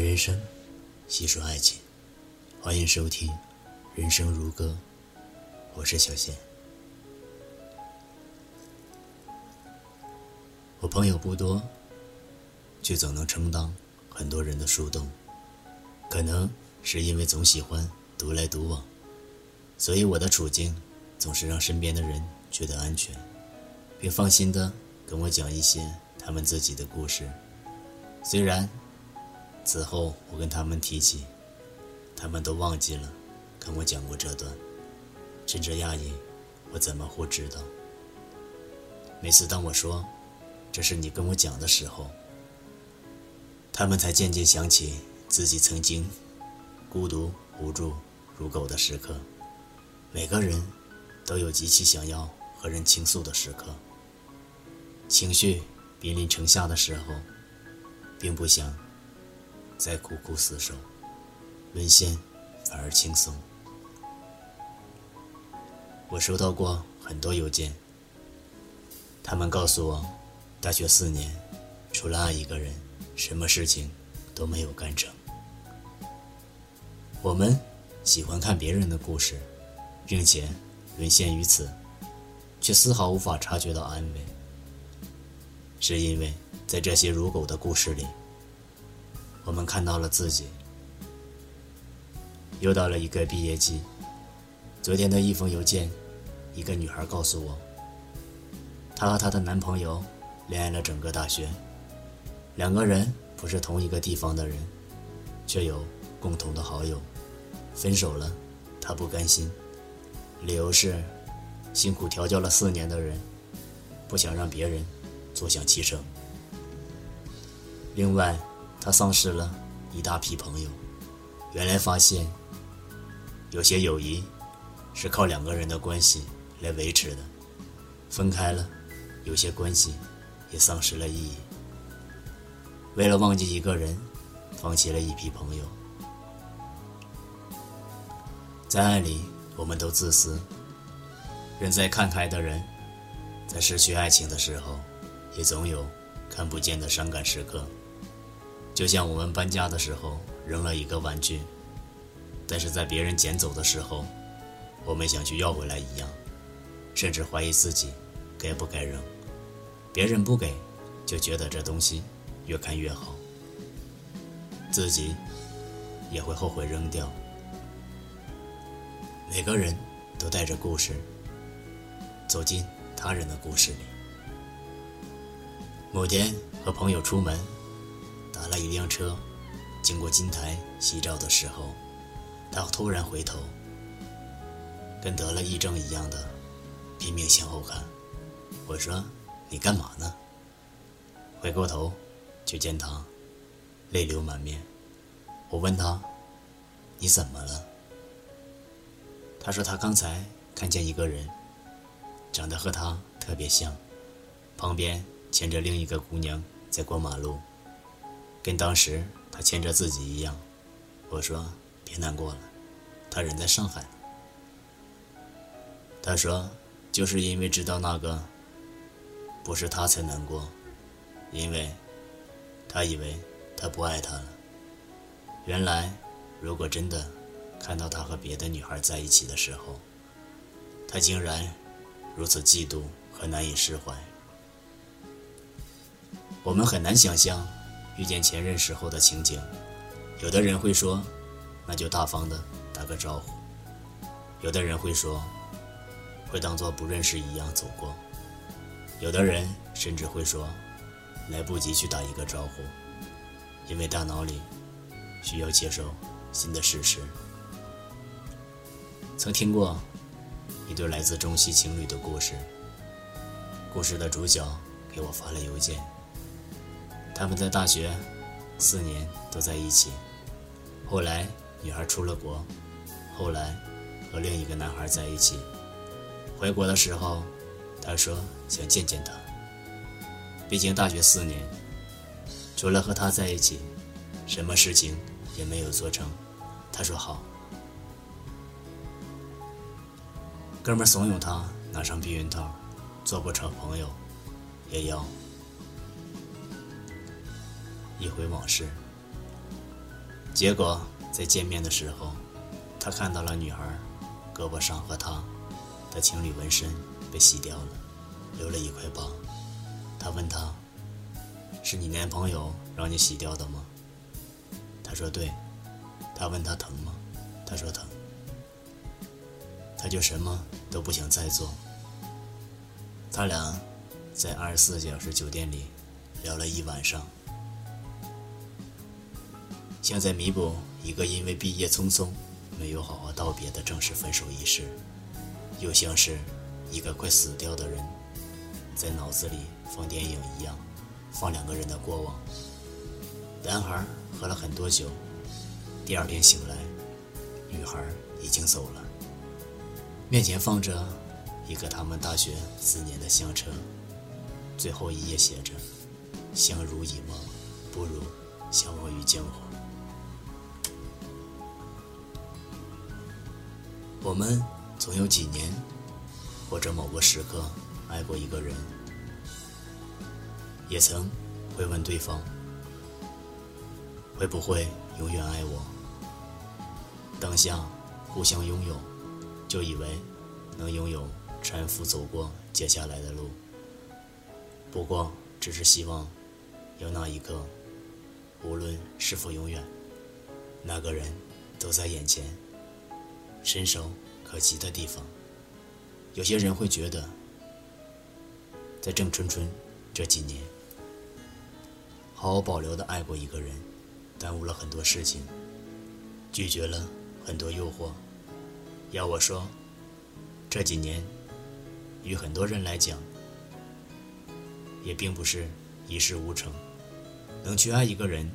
人生，细说爱情，欢迎收听《人生如歌》，我是小贤。我朋友不多，却总能充当很多人的树洞。可能是因为总喜欢独来独往，所以我的处境总是让身边的人觉得安全，并放心的跟我讲一些他们自己的故事。虽然此后我跟他们提起，他们都忘记了跟我讲过这段，甚至讶异我怎么会知道。每次当我说这是你跟我讲的时候，他们才渐渐想起自己曾经孤独无助如狗的时刻。每个人都有极其想要和人倾诉的时刻，情绪濒临城下的时候。并不想再苦苦厮守，沦陷反而轻松。我收到过很多邮件，他们告诉我，大学四年除了爱一个人，什么事情都没有干成。我们喜欢看别人的故事，并且沦陷于此，却丝毫无法察觉到安慰，是因为。在这些如狗的故事里，我们看到了自己。又到了一个毕业季，昨天的一封邮件，一个女孩告诉我，她和她的男朋友恋爱了整个大学，两个人不是同一个地方的人，却有共同的好友。分手了，她不甘心，理由是辛苦调教了四年的人，不想让别人坐享其成。另外，他丧失了一大批朋友。原来发现，有些友谊是靠两个人的关系来维持的，分开了，有些关系也丧失了意义。为了忘记一个人，放弃了一批朋友。在爱里，我们都自私。人在看开的人，在失去爱情的时候，也总有看不见的伤感时刻。就像我们搬家的时候扔了一个玩具，但是在别人捡走的时候，我们想去要回来一样，甚至怀疑自己该不该扔。别人不给，就觉得这东西越看越好，自己也会后悔扔掉。每个人都带着故事，走进他人的故事里。某天和朋友出门。打了一辆车，经过金台夕照的时候，他突然回头，跟得了癔症一样的拼命向后看。我说：“你干嘛呢？”回过头，就见他泪流满面。我问他：“你怎么了？”他说：“他刚才看见一个人，长得和他特别像，旁边牵着另一个姑娘在过马路。”跟当时他牵着自己一样，我说别难过了，他人在上海。他说就是因为知道那个不是他才难过，因为他以为他不爱他了。原来如果真的看到他和别的女孩在一起的时候，他竟然如此嫉妒和难以释怀。我们很难想象。遇见前任时候的情景，有的人会说，那就大方的打个招呼；有的人会说，会当做不认识一样走过；有的人甚至会说，来不及去打一个招呼，因为大脑里需要接受新的事实。曾听过一对来自中西情侣的故事，故事的主角给我发了邮件。他们在大学四年都在一起，后来女孩出了国，后来和另一个男孩在一起。回国的时候，他说想见见他。毕竟大学四年，除了和他在一起，什么事情也没有做成。他说好。哥们怂恿他拿上避孕套，做不成朋友，也要。一回往事，结果在见面的时候，他看到了女孩胳膊上和他的情侣纹身被洗掉了，留了一块疤。他问他：“是你男朋友让你洗掉的吗？”他说：“对。”他问他疼吗？他说疼。他就什么都不想再做。他俩在二十四小时酒店里聊了一晚上，像在弥补一个因为毕业匆匆没有好好道别的正式分手仪式，又像是一个快死掉的人在脑子里放电影一样，放两个人的过往。男孩喝了很多酒，第二天醒来，女孩已经走了，面前放着一个他们大学四年的相册，最后一页写着：“相濡以沫，不如相忘于江湖。”我们总有几年，或者某个时刻爱过一个人，也曾会问对方。会不会永远爱我？当下互相拥有，就以为能拥有搀扶走过接下来的路。不过，只是希望有那一刻，无论是否永远，那个人都在眼前，伸手可及的地方。有些人会觉得，在郑春春这几年，毫无保留的爱过一个人。耽误了很多事情，拒绝了很多诱惑。要我说，这几年，与很多人来讲，也并不是一事无成。能去爱一个人，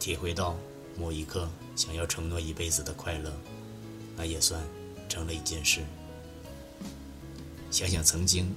体会到某一刻想要承诺一辈子的快乐，那也算成了一件事。想想曾经